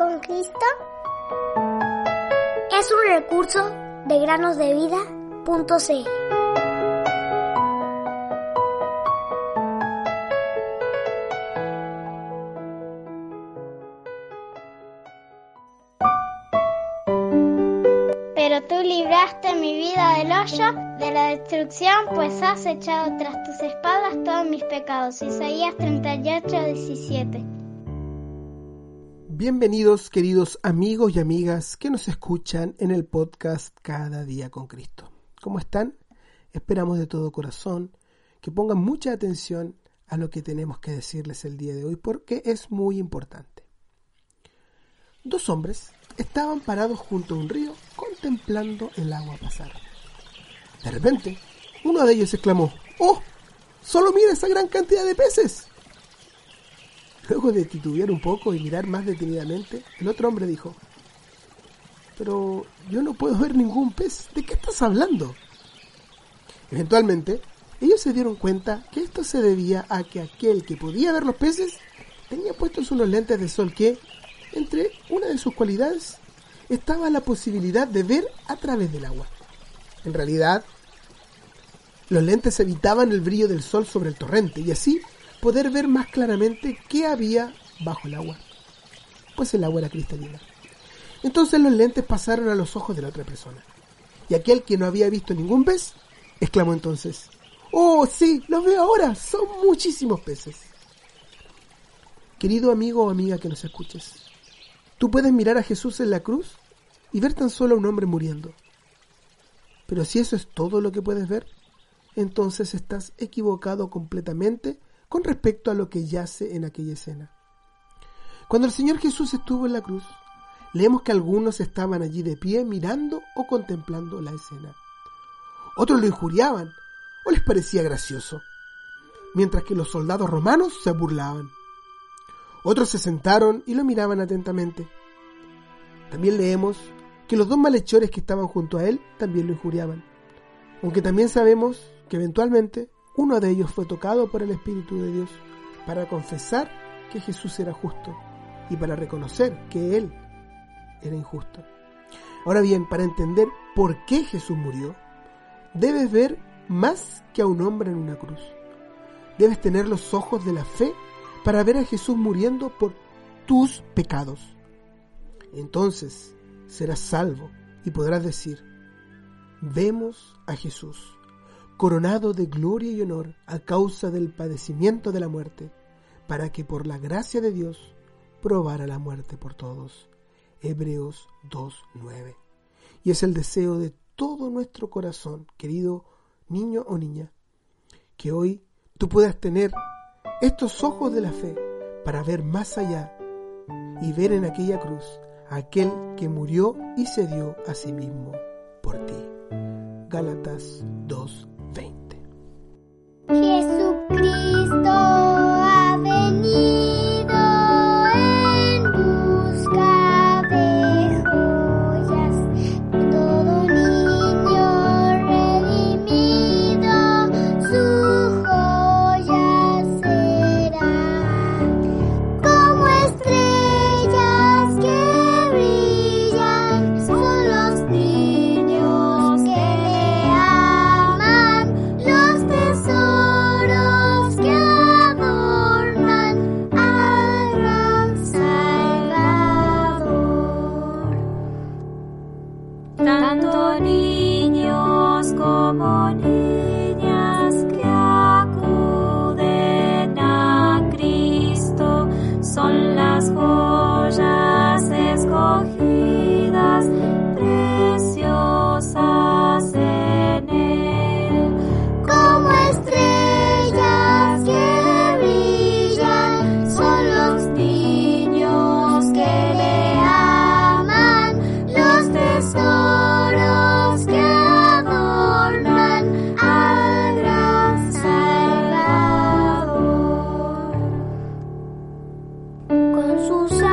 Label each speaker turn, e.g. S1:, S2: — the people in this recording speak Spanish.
S1: con Cristo es un recurso de granosdevida.cl. Pero tú libraste mi vida del hoyo, de la destrucción, pues has echado tras tus espaldas todos mis pecados. Isaías 38, 17.
S2: Bienvenidos queridos amigos y amigas que nos escuchan en el podcast Cada día con Cristo. ¿Cómo están? Esperamos de todo corazón que pongan mucha atención a lo que tenemos que decirles el día de hoy porque es muy importante. Dos hombres estaban parados junto a un río contemplando el agua pasar. De repente, uno de ellos exclamó, ¡Oh! ¡Solo mira esa gran cantidad de peces! Luego de titubear un poco y mirar más detenidamente, el otro hombre dijo, Pero yo no puedo ver ningún pez. ¿De qué estás hablando? Eventualmente, ellos se dieron cuenta que esto se debía a que aquel que podía ver los peces tenía puestos unos lentes de sol que, entre una de sus cualidades, estaba la posibilidad de ver a través del agua. En realidad, los lentes evitaban el brillo del sol sobre el torrente y así poder ver más claramente qué había bajo el agua, pues el agua era cristalina. Entonces los lentes pasaron a los ojos de la otra persona, y aquel que no había visto ningún pez, exclamó entonces, ¡Oh, sí, los veo ahora! Son muchísimos peces. Querido amigo o amiga que nos escuches, tú puedes mirar a Jesús en la cruz y ver tan solo a un hombre muriendo. Pero si eso es todo lo que puedes ver, entonces estás equivocado completamente con respecto a lo que yace en aquella escena. Cuando el Señor Jesús estuvo en la cruz, leemos que algunos estaban allí de pie mirando o contemplando la escena. Otros lo injuriaban o les parecía gracioso, mientras que los soldados romanos se burlaban. Otros se sentaron y lo miraban atentamente. También leemos que los dos malhechores que estaban junto a él también lo injuriaban, aunque también sabemos que eventualmente uno de ellos fue tocado por el Espíritu de Dios para confesar que Jesús era justo y para reconocer que Él era injusto. Ahora bien, para entender por qué Jesús murió, debes ver más que a un hombre en una cruz. Debes tener los ojos de la fe para ver a Jesús muriendo por tus pecados. Entonces serás salvo y podrás decir, vemos a Jesús coronado de gloria y honor a causa del padecimiento de la muerte, para que por la gracia de Dios probara la muerte por todos. Hebreos 2.9. Y es el deseo de todo nuestro corazón, querido niño o niña, que hoy tú puedas tener estos ojos de la fe para ver más allá y ver en aquella cruz aquel que murió y se dio a sí mismo por ti. Gálatas 2.20.
S1: sus